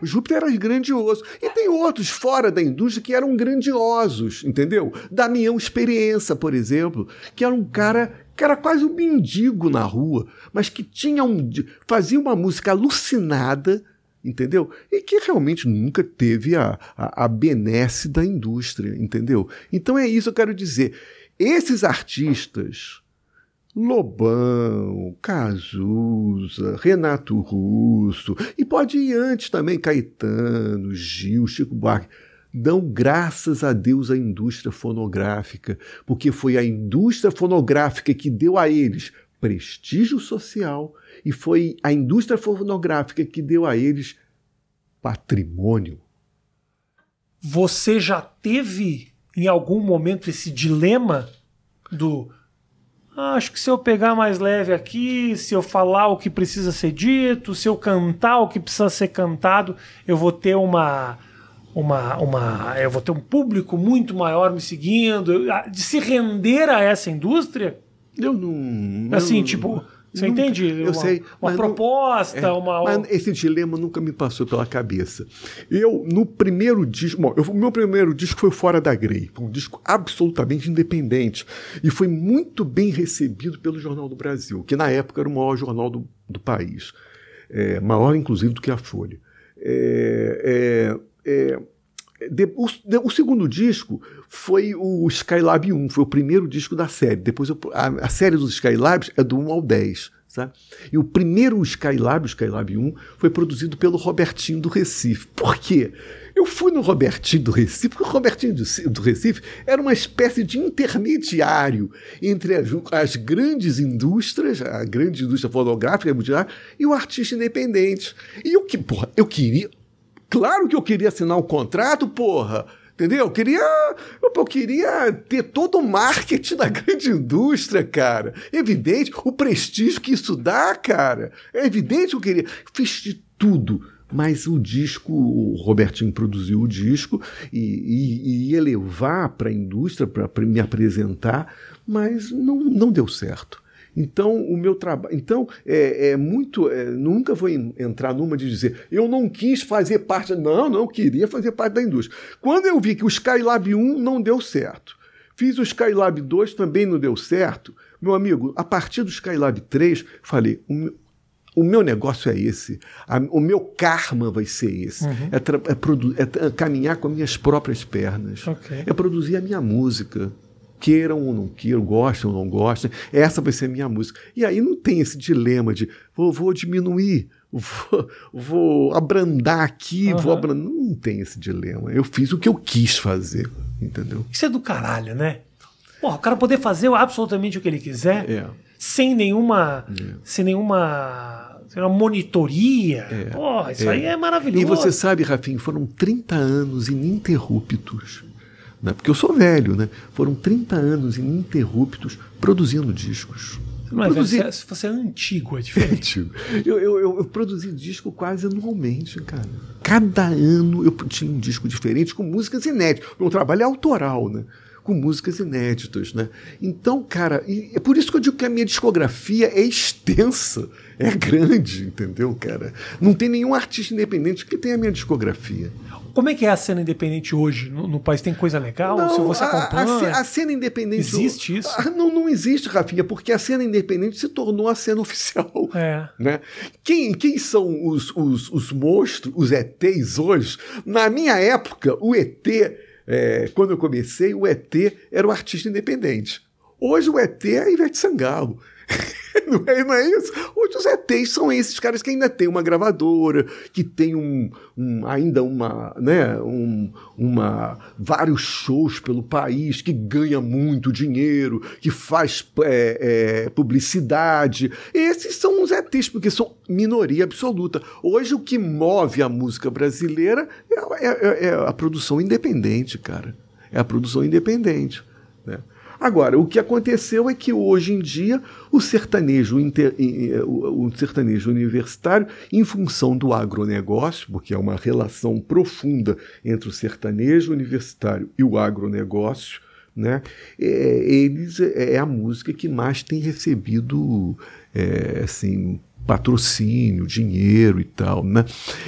O Júpiter era grandioso. E tem outros fora da indústria que eram grandiosos, entendeu? Damião Experiência, por exemplo, que era um cara que era quase um mendigo na rua, mas que tinha um fazia uma música alucinada, entendeu? E que realmente nunca teve a, a, a benesse da indústria, entendeu? Então é isso que eu quero dizer. Esses artistas Lobão, Cazuza, Renato Russo, e pode ir antes também, Caetano, Gil, Chico Buarque, dão graças a Deus à indústria fonográfica, porque foi a indústria fonográfica que deu a eles prestígio social e foi a indústria fonográfica que deu a eles patrimônio. Você já teve em algum momento esse dilema do ah, acho que se eu pegar mais leve aqui, se eu falar o que precisa ser dito, se eu cantar o que precisa ser cantado, eu vou ter uma uma, uma eu vou ter um público muito maior me seguindo, de se render a essa indústria? Eu não. Assim, eu, tipo, Você nunca, entende? Eu uma, sei. Uma proposta, não, é, uma. Mas esse dilema nunca me passou pela cabeça. Eu, no primeiro disco. Bom, o meu primeiro disco foi Fora da Grey. Um disco absolutamente independente. E foi muito bem recebido pelo Jornal do Brasil, que na época era o maior jornal do, do país. É, maior, inclusive, do que a Folha. É, é, é de, o, de, o, segundo disco foi o Skylab 1, foi o primeiro disco da série. Depois eu, a, a, série dos Skylabs é do 1 ao 10. Sabe? E o primeiro Skylab, o Skylab 1, foi produzido pelo Robertinho do Recife. Por quê? Eu fui no Robertinho do Recife, porque o Robertinho do, do Recife era uma espécie de intermediário entre as, as grandes indústrias, a grande indústria fonográfica e o artista independente. E eu que, porra, eu queria, Claro que eu queria assinar um contrato, porra. Entendeu? Eu queria, eu, queria ter todo o marketing da grande indústria, cara. Evidente, o prestígio que isso dá, cara. É evidente que eu queria. Fiz de tudo. Mas o disco, o Robertinho produziu o disco e, e, e ia levar para a indústria para me apresentar, mas não, não deu certo. Então, o meu trabalho. Então, é, é muito. É, nunca vou entrar numa de dizer, eu não quis fazer parte. Não, não queria fazer parte da indústria. Quando eu vi que o Skylab 1 não deu certo, fiz o Skylab 2 também não deu certo, meu amigo, a partir do Skylab 3, falei, o meu, negócio é esse, a, o meu karma vai ser esse. Uhum. É, é, é, caminhar com as minhas próprias pernas. Okay. É produzir a minha música queiram ou não queiram, gostem ou não gostem, essa vai ser a minha música. E aí não tem esse dilema de vou, vou diminuir, vou, vou, abrandar aqui, uhum. vou abrandar. Não tem esse dilema. Eu fiz o que eu quis fazer, entendeu? Isso é do caralho, né? Porra, o cara poder fazer absolutamente o que ele quiser é. sem nenhuma. É. Sem nenhuma uma monitoria. É, Porra, isso é. aí é maravilhoso. E você sabe, Rafinha, foram 30 anos ininterruptos né? porque eu sou velho, né? Foram 30 anos ininterruptos produzindo discos. Não é produzi... velho, você é antigo, é diferente. eu, eu, eu, eu, produzi disco quase anualmente, cara. Cada ano eu tinha um disco diferente com músicas inéditas. Meu trabalho é autoral, né? Com músicas inéditas, né? Então, cara, é por isso que eu digo que a minha discografia é extensa, é grande, entendeu, cara? Não tem nenhum artista independente que tenha a minha discografia. Como é que é a cena independente hoje no, no país? Tem coisa legal? Não, Se você acompanha? A, a, cena independente. Existe isso? A, não, não existe, Rafinha, porque a cena independente se tornou a cena oficial. É. Né? Quem, quem são os, os, os monstros, os ETs hoje? Na minha época, o ET, é, quando eu comecei, o ET era o artista independente. Hoje o ET é a Ivete Sangalo. não, é, não é isso? Hoje os ETs são esses caras que ainda têm uma gravadora, que tem um, um ainda uma, né, um, uma, vários shows pelo país, que ganha muito dinheiro, que faz é, é, publicidade. Esses são os ETs, porque são minoria absoluta. Hoje o que move a música brasileira é, é, é a produção independente, cara. É a produção independente. Né? Agora, o que aconteceu é que hoje em dia o sertanejo, inter, o sertanejo universitário, em função do agronegócio, porque é uma relação profunda entre o sertanejo universitário e o agronegócio, né? É, eles é, é a música que mais tem recebido é, assim patrocínio, dinheiro e tal, né?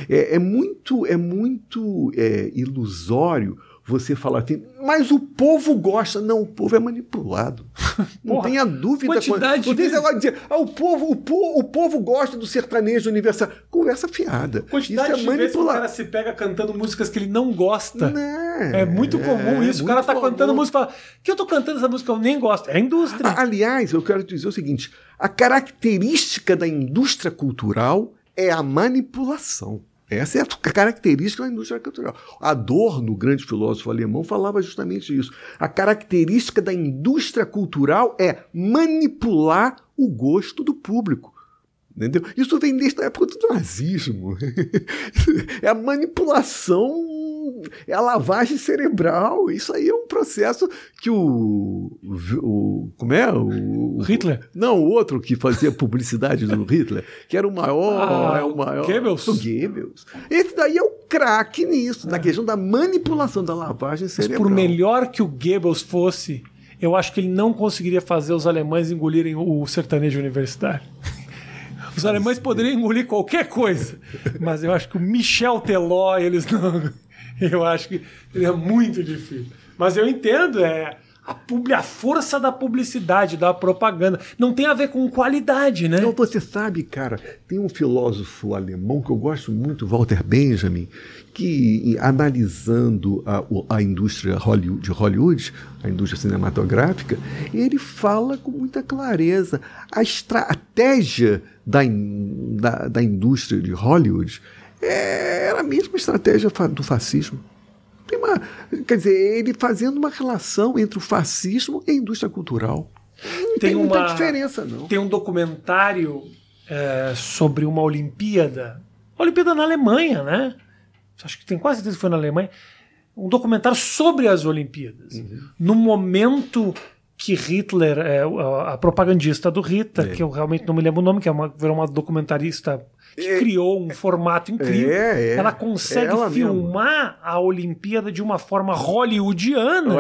É, é muito é muito é, ilusório você falar assim, mas o povo gosta. Não, o povo é manipulado. Não Porra, tenha dúvida. Quantidade não tem negócio de dizer, ah, o, povo, o, povo, o povo gosta do sertanejo universal. Conversa fiada. Quantidade isso é de vezes o cara se pega cantando músicas que ele não gosta. Não, é muito comum é, isso. o cara tá comum. cantando música e fala, que eu tô cantando essa música, eu nem gosto. É a indústria. Aliás, eu quero dizer o seguinte, a característica da indústria cultural é a manipulação. Essa é a característica da indústria cultural. Adorno, grande filósofo alemão, falava justamente isso. A característica da indústria cultural é manipular o gosto do público. Entendeu? Isso vem desde a época do nazismo. é a manipulação é a lavagem cerebral. Isso aí é um processo que o. o como é? O, Hitler? Não, o outro que fazia publicidade do Hitler, que era o maior. Ah, é o maior Goebbels. O Goebbels. Esse daí é o craque nisso, é. na questão da manipulação da lavagem cerebral. Mas por melhor que o Goebbels fosse, eu acho que ele não conseguiria fazer os alemães engolirem o sertanejo universitário. Os alemães poderiam engolir qualquer coisa, mas eu acho que o Michel Teló, eles não. Eu acho que ele é muito difícil. Mas eu entendo, é a, a força da publicidade, da propaganda. Não tem a ver com qualidade, né? Então, você sabe, cara, tem um filósofo alemão que eu gosto muito, Walter Benjamin, que analisando a, a indústria Hollywood, de Hollywood, a indústria cinematográfica, ele fala com muita clareza. A estratégia da, da, da indústria de Hollywood é, era a mesma estratégia do fascismo. Tem uma, quer dizer, ele fazendo uma relação entre o fascismo e a indústria cultural. Não tem, tem muita diferença, não. Tem um documentário é, sobre uma Olimpíada. Olimpíada na Alemanha, né? Acho que tem quase certeza que foi na Alemanha. Um documentário sobre as Olimpíadas. Uhum. No momento que Hitler, é, a propagandista do Hitler, é. que eu realmente não me lembro o nome, que é uma, uma documentarista que é, criou um formato incrível. É, é, ela consegue ela filmar mesmo. a Olimpíada de uma forma hollywoodiana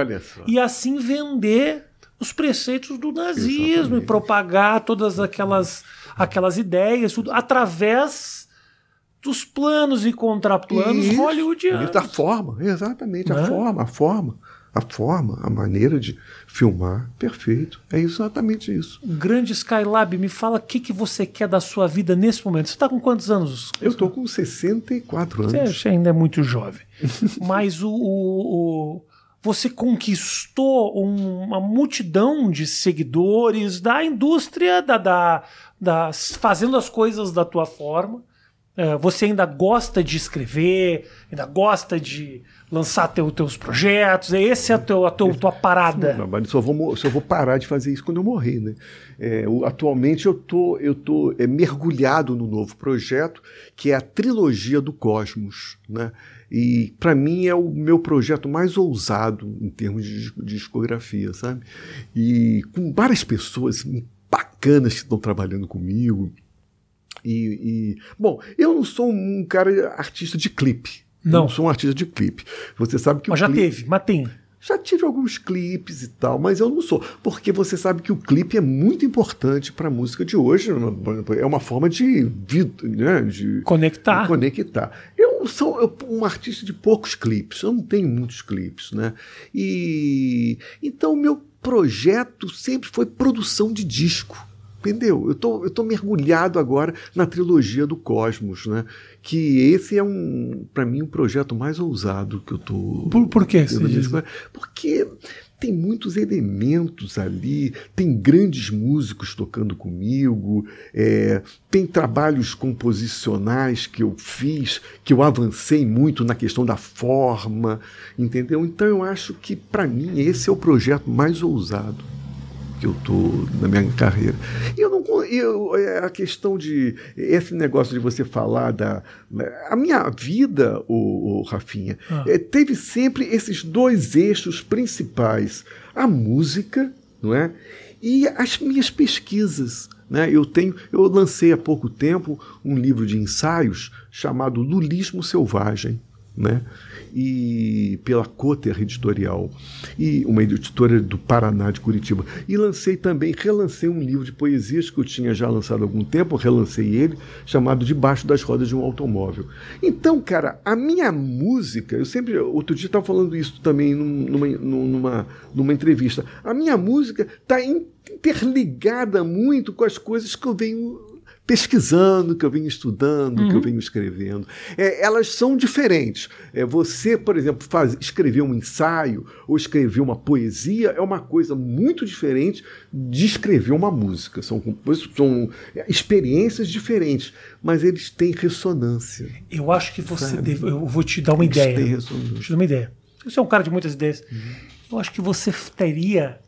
e assim vender os preceitos do nazismo Exatamente. e propagar todas aquelas, aquelas ideias tudo, através dos planos e contraplanos Isso, hollywoodianos. Da forma, exatamente, a né? forma, a forma a forma, a maneira de filmar, perfeito. É exatamente isso. Grande Skylab, me fala o que, que você quer da sua vida nesse momento. Você está com quantos anos? Eu estou com 64 anos. Você ainda é muito jovem. Mas o, o, o, você conquistou uma multidão de seguidores da indústria, da, da, da fazendo as coisas da tua forma. É, você ainda gosta de escrever, ainda gosta de lançar teu, teus projetos, esse é a, teu, a teu, tua parada. Não, mas só vou, só vou parar de fazer isso quando eu morrer. Né? É, atualmente eu tô, tô é, mergulhado no novo projeto, que é a trilogia do Cosmos. Né? E para mim é o meu projeto mais ousado em termos de, de discografia, sabe? E com várias pessoas bacanas que estão trabalhando comigo. E, e, bom, eu não sou um cara artista de clipe. Não. não sou um artista de clipe. Você sabe que mas já clipe... teve, mas tem. Já tive alguns clipes e tal, mas eu não sou. Porque você sabe que o clipe é muito importante para a música de hoje. É uma forma de, né, de conectar. De conectar. Eu sou um artista de poucos clipes, eu não tenho muitos clipes. Né? E então o meu projeto sempre foi produção de disco. Entendeu? Eu tô, eu tô mergulhado agora na trilogia do Cosmos, né? Que esse é um, para mim, um projeto mais ousado que eu tô. Por, por quê? Porque tem muitos elementos ali, tem grandes músicos tocando comigo, é, tem trabalhos composicionais que eu fiz, que eu avancei muito na questão da forma, entendeu? Então eu acho que para mim esse é o projeto mais ousado que eu estou na minha carreira. E eu não eu, é, a questão de esse negócio de você falar da a minha vida, o, o Rafinha, ah. é, teve sempre esses dois eixos principais: a música, não é? E as minhas pesquisas. Né? Eu tenho, eu lancei há pouco tempo um livro de ensaios chamado Lulismo Selvagem, né? E pela Coter Editorial, e uma editora do Paraná de Curitiba. E lancei também, relancei um livro de poesias que eu tinha já lançado há algum tempo, relancei ele, chamado Debaixo das Rodas de um Automóvel. Então, cara, a minha música, eu sempre, outro dia estava falando isso também numa, numa, numa entrevista, a minha música está interligada muito com as coisas que eu venho pesquisando, que eu venho estudando, uhum. que eu uhum. venho escrevendo. É, elas são diferentes. É, você, por exemplo, faz, escrever um ensaio ou escrever uma poesia é uma coisa muito diferente de escrever uma música. São, são experiências diferentes, mas eles têm ressonância. Eu acho que você deve, Eu vou te dar uma eles ideia. Têm ressonância. Te dar uma ideia. Você é um cara de muitas ideias. Uhum. Eu acho que você teria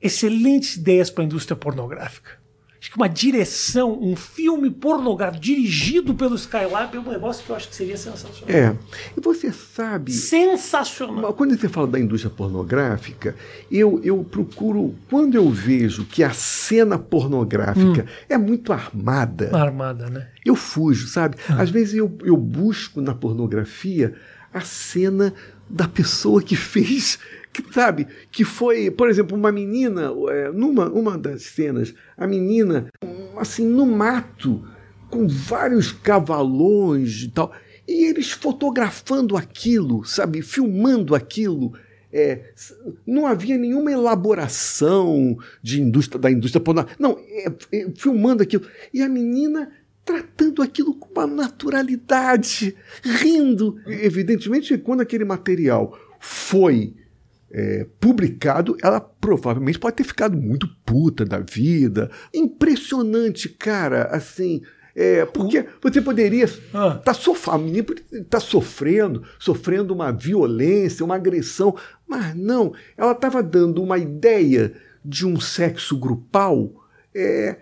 excelentes ideias para a indústria pornográfica acho que uma direção, um filme pornográfico dirigido pelo Skylab é um negócio que eu acho que seria sensacional. É. E você sabe. Sensacional. Quando você fala da indústria pornográfica, eu, eu procuro. Quando eu vejo que a cena pornográfica hum. é muito armada. Armada, né? Eu fujo, sabe? Ah. Às vezes eu, eu busco na pornografia a cena da pessoa que fez que sabe que foi, por exemplo, uma menina, é, numa uma das cenas, a menina assim, no mato, com vários cavalões e tal. E eles fotografando aquilo, sabe, filmando aquilo. É, não havia nenhuma elaboração de indústria da indústria pornográfica. Não, é, é, filmando aquilo. E a menina tratando aquilo com uma naturalidade, rindo. Evidentemente, quando aquele material foi é, publicado, ela provavelmente pode ter ficado muito puta da vida. Impressionante, cara, assim. É, porque você poderia ah. tá sofrendo, tá sofrendo, sofrendo uma violência, uma agressão, mas não, ela estava dando uma ideia de um sexo grupal é,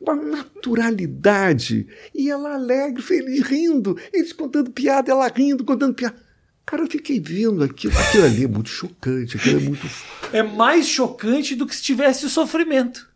uma naturalidade. E ela alegre, feliz, rindo. Eles contando piada, ela rindo, contando piada. Cara, eu fiquei vendo aquilo. Aquilo ali é muito chocante. Aquilo é muito. É mais chocante do que se tivesse sofrimento.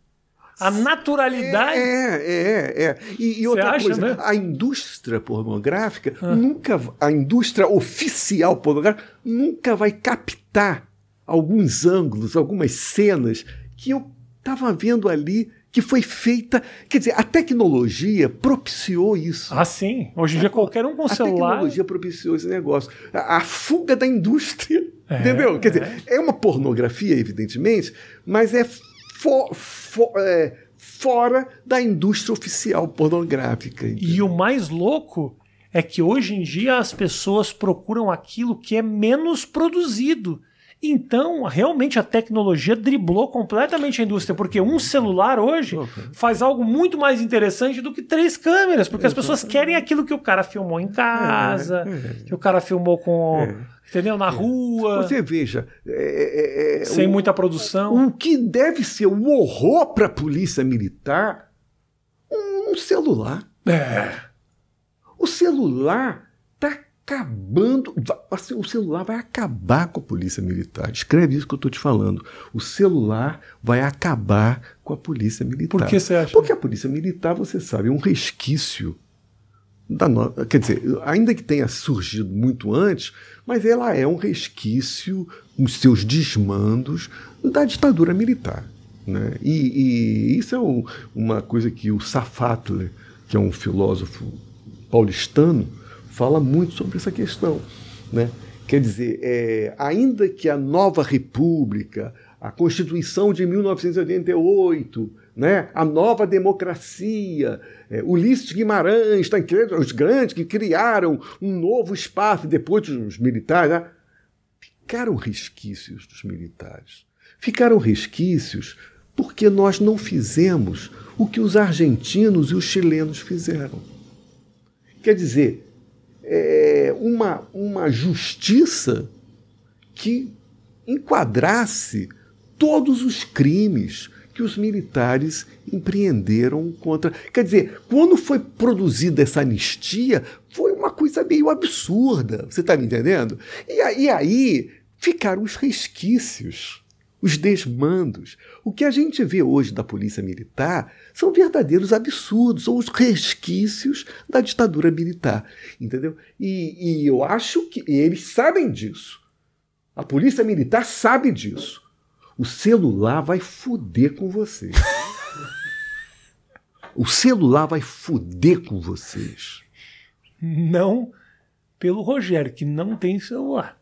A naturalidade. É, é, é. E, e outra acha, coisa, né? a indústria pornográfica ah. nunca. A indústria oficial pornográfica nunca vai captar alguns ângulos, algumas cenas que eu estava vendo ali que foi feita. Quer dizer, a tecnologia propiciou isso. Ah, sim. Hoje em dia qualquer um com a celular. A tecnologia propiciou esse negócio. A, a fuga da indústria. É, entendeu? Quer é. dizer, é uma pornografia, evidentemente, mas é, for, for, é fora da indústria oficial pornográfica. Entendeu? E o mais louco é que hoje em dia as pessoas procuram aquilo que é menos produzido. Então, realmente a tecnologia driblou completamente a indústria, porque um celular hoje faz algo muito mais interessante do que três câmeras, porque as pessoas querem aquilo que o cara filmou em casa, é, é. que o cara filmou com. É. Entendeu? Na é. rua. Você veja. É, é, sem o, muita produção. O que deve ser um horror para a polícia militar um celular. É. O celular acabando. Assim, o celular vai acabar com a polícia militar. Escreve isso que eu estou te falando. O celular vai acabar com a polícia militar. Por que você acha? Porque a polícia militar, você sabe, é um resquício da no... Quer dizer, ainda que tenha surgido muito antes, mas ela é um resquício, os seus desmandos da ditadura militar. Né? E, e isso é um, uma coisa que o Safatler, que é um filósofo paulistano, fala muito sobre essa questão. Né? Quer dizer, é, ainda que a nova república, a Constituição de 1988, né, a nova democracia, é, Ulisses Guimarães, está os grandes que criaram um novo espaço depois dos militares, né, ficaram resquícios dos militares. Ficaram resquícios porque nós não fizemos o que os argentinos e os chilenos fizeram. Quer dizer, é, uma, uma justiça que enquadrasse todos os crimes que os militares empreenderam contra. Quer dizer, quando foi produzida essa anistia, foi uma coisa meio absurda. Você está me entendendo? E aí, aí ficaram os resquícios os desmandos. O que a gente vê hoje da polícia militar são verdadeiros absurdos, são os resquícios da ditadura militar, entendeu? E, e eu acho que eles sabem disso. A polícia militar sabe disso. O celular vai foder com vocês. o celular vai foder com vocês. Não pelo Rogério, que não tem celular.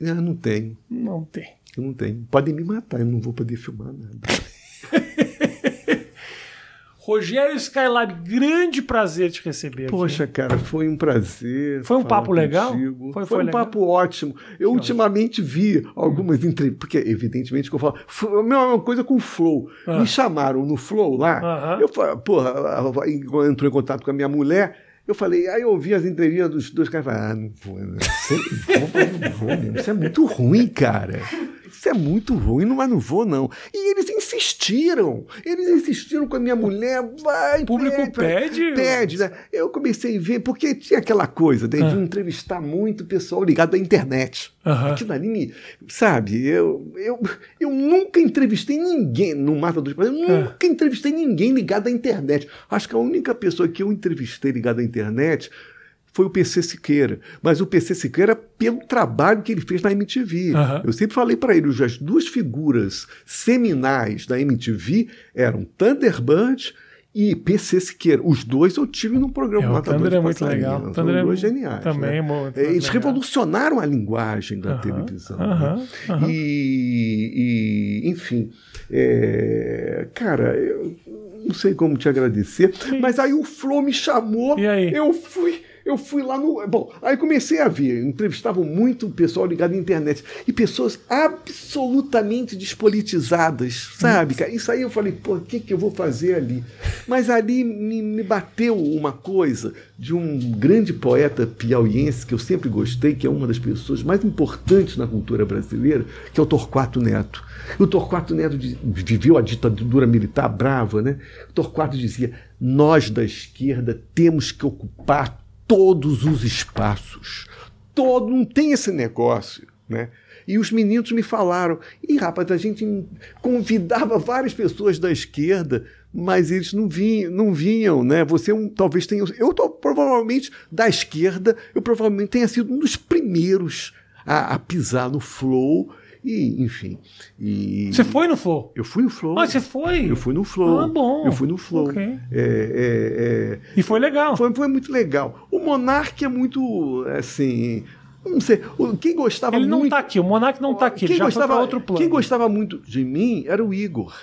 Ah, não tem. Não tem. Eu não tenho. Podem me matar, eu não vou poder filmar nada. Rogério Skylab, grande prazer te receber. Poxa, aqui. cara, foi um prazer. Foi um papo legal? Foi, foi, foi, um legal? papo ótimo. Eu que ultimamente ótimo. vi algumas entrevistas, porque evidentemente que eu falo, foi a mesma coisa com o Flow. Ah. Me chamaram no Flow lá, eu falei, porra, entrou em contato com a minha mulher, eu falei, aí eu ouvi as entrevistas dos dois caras, ah, não vou, não, não vou, isso é muito ruim, cara. Isso é muito ruim, mas não vou, não. E eles insistiram. Eles insistiram com a minha mulher. Vai, o público pede. Pede, né? Eu comecei a ver, porque tinha aquela coisa né, de ah. entrevistar muito pessoal ligado à internet. Uhum. Aquilo ali. Sabe, eu, eu, eu nunca entrevistei ninguém no Mata dos eu nunca ah. entrevistei ninguém ligado à internet. Acho que a única pessoa que eu entrevistei ligada à internet foi o PC Siqueira. Mas o PC Siqueira pelo trabalho que ele fez na MTV. Uhum. Eu sempre falei para ele, as duas figuras seminais da MTV eram Thunderbird e PC Siqueira. Os dois eu tive no programa. É, o Thunder é muito legal. O Thunder é dois geniais. Também né? é Eles legal. revolucionaram a linguagem da uh -huh, televisão. Uh -huh, né? uh -huh. e, e, enfim, é, cara, eu não sei como te agradecer, mas aí o Flow me chamou, eu fui eu fui lá no. Bom, aí comecei a ver, entrevistavam muito pessoal ligado à internet. E pessoas absolutamente despolitizadas, sabe? Cara? Isso aí eu falei, pô, o que, que eu vou fazer ali? Mas ali me, me bateu uma coisa de um grande poeta piauiense que eu sempre gostei, que é uma das pessoas mais importantes na cultura brasileira, que é o Torquato Neto. O Torquato Neto viveu a ditadura militar brava, né? O Torquato dizia: nós da esquerda temos que ocupar todos os espaços. Todo, não tem esse negócio, né? E os meninos me falaram, e rapaz, a gente convidava várias pessoas da esquerda, mas eles não vinham, não vinham né? Você um, talvez tenha. Eu tô, provavelmente da esquerda, eu provavelmente tenha sido um dos primeiros a, a pisar no flow e, enfim. E... Você foi no Flow? Eu fui no Flow. Ah, você foi? Eu fui no Flow. Ah, bom. Eu fui no Flow. Okay. É, é, é... E foi legal. Foi, foi muito legal. O Monark é muito, assim... Não sei, quem gostava Ele muito... não está aqui, o Monark não está aqui, quem ele já gostava, outro plano. Quem gostava muito de mim era o Igor.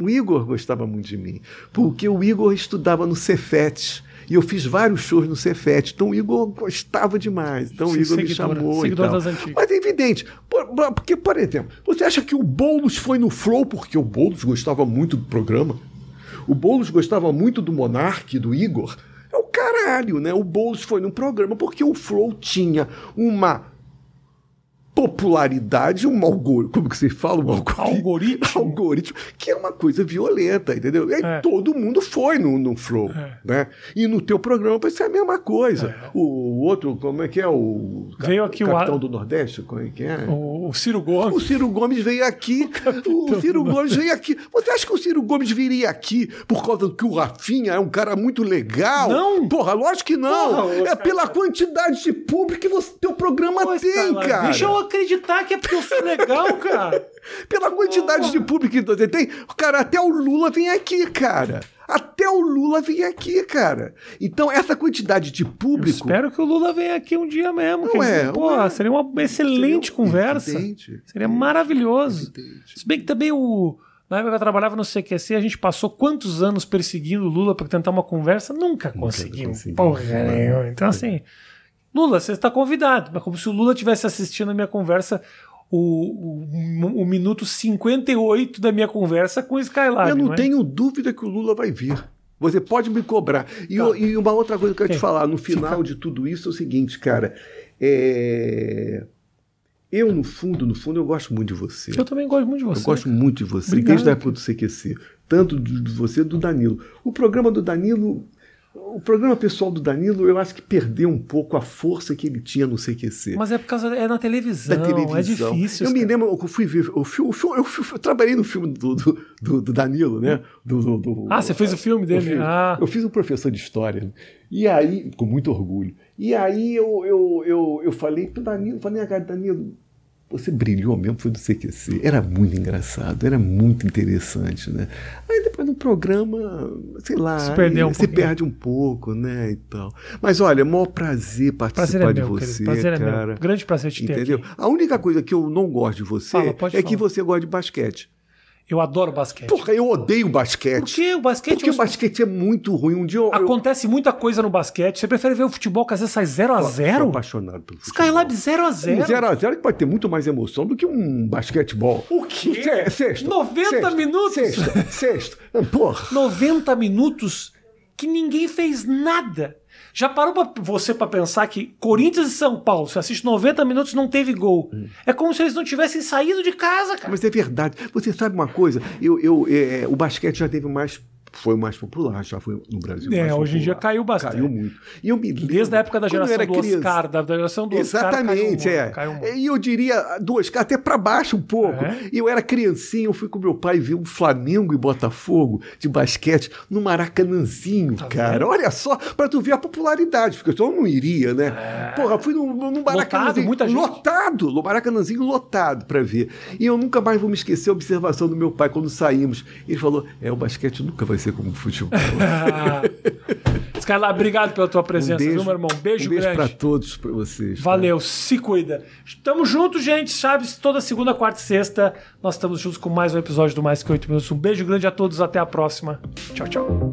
O Igor gostava muito de mim, porque o Igor estudava no Cefet. E eu fiz vários shows no Cefet. Então o Igor gostava demais. Então o Igor me chamou. Seguidor das antigas. Mas é evidente. Porque, por exemplo, você acha que o Boulos foi no Flow porque o Boulos gostava muito do programa? O Boulos gostava muito do Monark, do Igor? É o caralho, né? O Boulos foi no programa porque o Flow tinha uma popularidade, um algoritmo, como que você fala? Um algoritmo, algoritmo? algoritmo, que é uma coisa violenta, entendeu? E é. todo mundo foi no, no Flow, é. né? E no teu programa vai ser a mesma coisa. É. O, o, outro, como é que é? O veio aqui capitão o do Nordeste, como é que é? O, o Ciro Gomes. O Ciro Gomes veio aqui, o, o Ciro Gomes veio aqui. Você acha que o Ciro Gomes viria aqui por causa do que o Rafinha é um cara muito legal? Não! Porra, lógico que não! Porra, é pela quantidade de público que você, teu programa Pô, tem, cara! Deixa eu acreditar que é porque eu sou legal, cara. Pela quantidade oh. de público que você tem, cara, até o Lula vem aqui, cara. Até o Lula vem aqui, cara. Então, essa quantidade de público. Eu espero que o Lula venha aqui um dia mesmo. Não é, dizer, porra, é. seria uma excelente seria conversa. Evidente, seria maravilhoso. Evidente. Se bem que também o. Na época que eu trabalhava no CQC, a gente passou quantos anos perseguindo o Lula para tentar uma conversa? Nunca conseguimos. Porra nenhuma. Então, assim. Lula, você está convidado. Mas como se o Lula tivesse assistindo a minha conversa, o, o, o minuto 58 da minha conversa com o Skylab. Eu não, não é? tenho dúvida que o Lula vai vir. Você pode me cobrar. E, tá. e uma outra coisa que eu quero te falar, no final de tudo isso, é o seguinte, cara. É... Eu, no fundo, no fundo, eu gosto muito de você. Eu também gosto muito de você. Eu gosto muito de você, Obrigado. desde a época do CQC. Tanto de você do Danilo. O programa do Danilo o programa pessoal do Danilo, eu acho que perdeu um pouco a força que ele tinha no CQC. Mas é por causa. É na televisão. Da televisão. É difícil. Eu me lembro, eu fui ver. Eu, fui, eu, fui, eu, fui, eu trabalhei no filme do, do, do, Danilo, né? Do, do, ah, você fez o filme dele? Eu, ah. eu fiz um professor de história. E aí, com muito orgulho. E aí eu, eu, eu, eu falei pro Danilo, falei, cara, Danilo, você brilhou mesmo, foi do CQC. Era muito engraçado, era muito interessante, né? Aí depois no programa, sei lá, se, perdeu um se perde um pouco, né? E tal. Mas olha, é maior prazer participar prazer é de meu, você, prazer cara. É meu. Grande prazer te ter Entendeu? Aqui. A única coisa que eu não gosto de você Fala, é falar. que você gosta de basquete. Eu adoro basquete. Porra, eu odeio basquete. Por que o basquete? Porque o basquete é muito ruim. Um dia eu, Acontece eu... muita coisa no basquete. Você prefere ver o futebol que às vezes sai 0x0? Sou apaixonado pelo futebol. Skylab 0x0. 0x0 que pode ter muito mais emoção do que um basquetebol. O quê? Sexto. 90 sexto, minutos? Sexto. Sexto. Porra. 90 minutos que ninguém fez nada. Já parou pra você para pensar que Corinthians e São Paulo, você assiste 90 minutos não teve gol. Hum. É como se eles não tivessem saído de casa, cara. Mas é verdade. Você sabe uma coisa? Eu, eu, é, o basquete já teve mais foi o mais popular, já foi no Brasil. É, hoje em dia caiu bastante. Caiu muito. E eu me lembro, Desde a época da geração do criança, Oscar, da geração do Exatamente, Oscar. Exatamente, é. E eu diria do Oscar até para baixo um pouco. É? E eu era criancinha, eu fui com meu pai ver um Flamengo e Botafogo de basquete no Maracanãzinho, tá cara. Vendo? Olha só, para tu ver a popularidade, porque eu não iria, né? É. Porra, fui no, no Maracanãzinho. Lotado. Lotado, no Maracanãzinho lotado para ver. E eu nunca mais vou me esquecer a observação do meu pai quando saímos. Ele falou: é, o basquete nunca vai ser acontecer com o futebol. Skylar, obrigado pela tua presença, um beijo, viu, meu irmão? Beijo, um beijo grande. para todos, para vocês. Valeu, tá? se cuida. Tamo junto, gente. Chaves, toda segunda, quarta e sexta. Nós estamos juntos com mais um episódio do Mais Que Oito Minutos. Um beijo grande a todos, até a próxima. Tchau, tchau.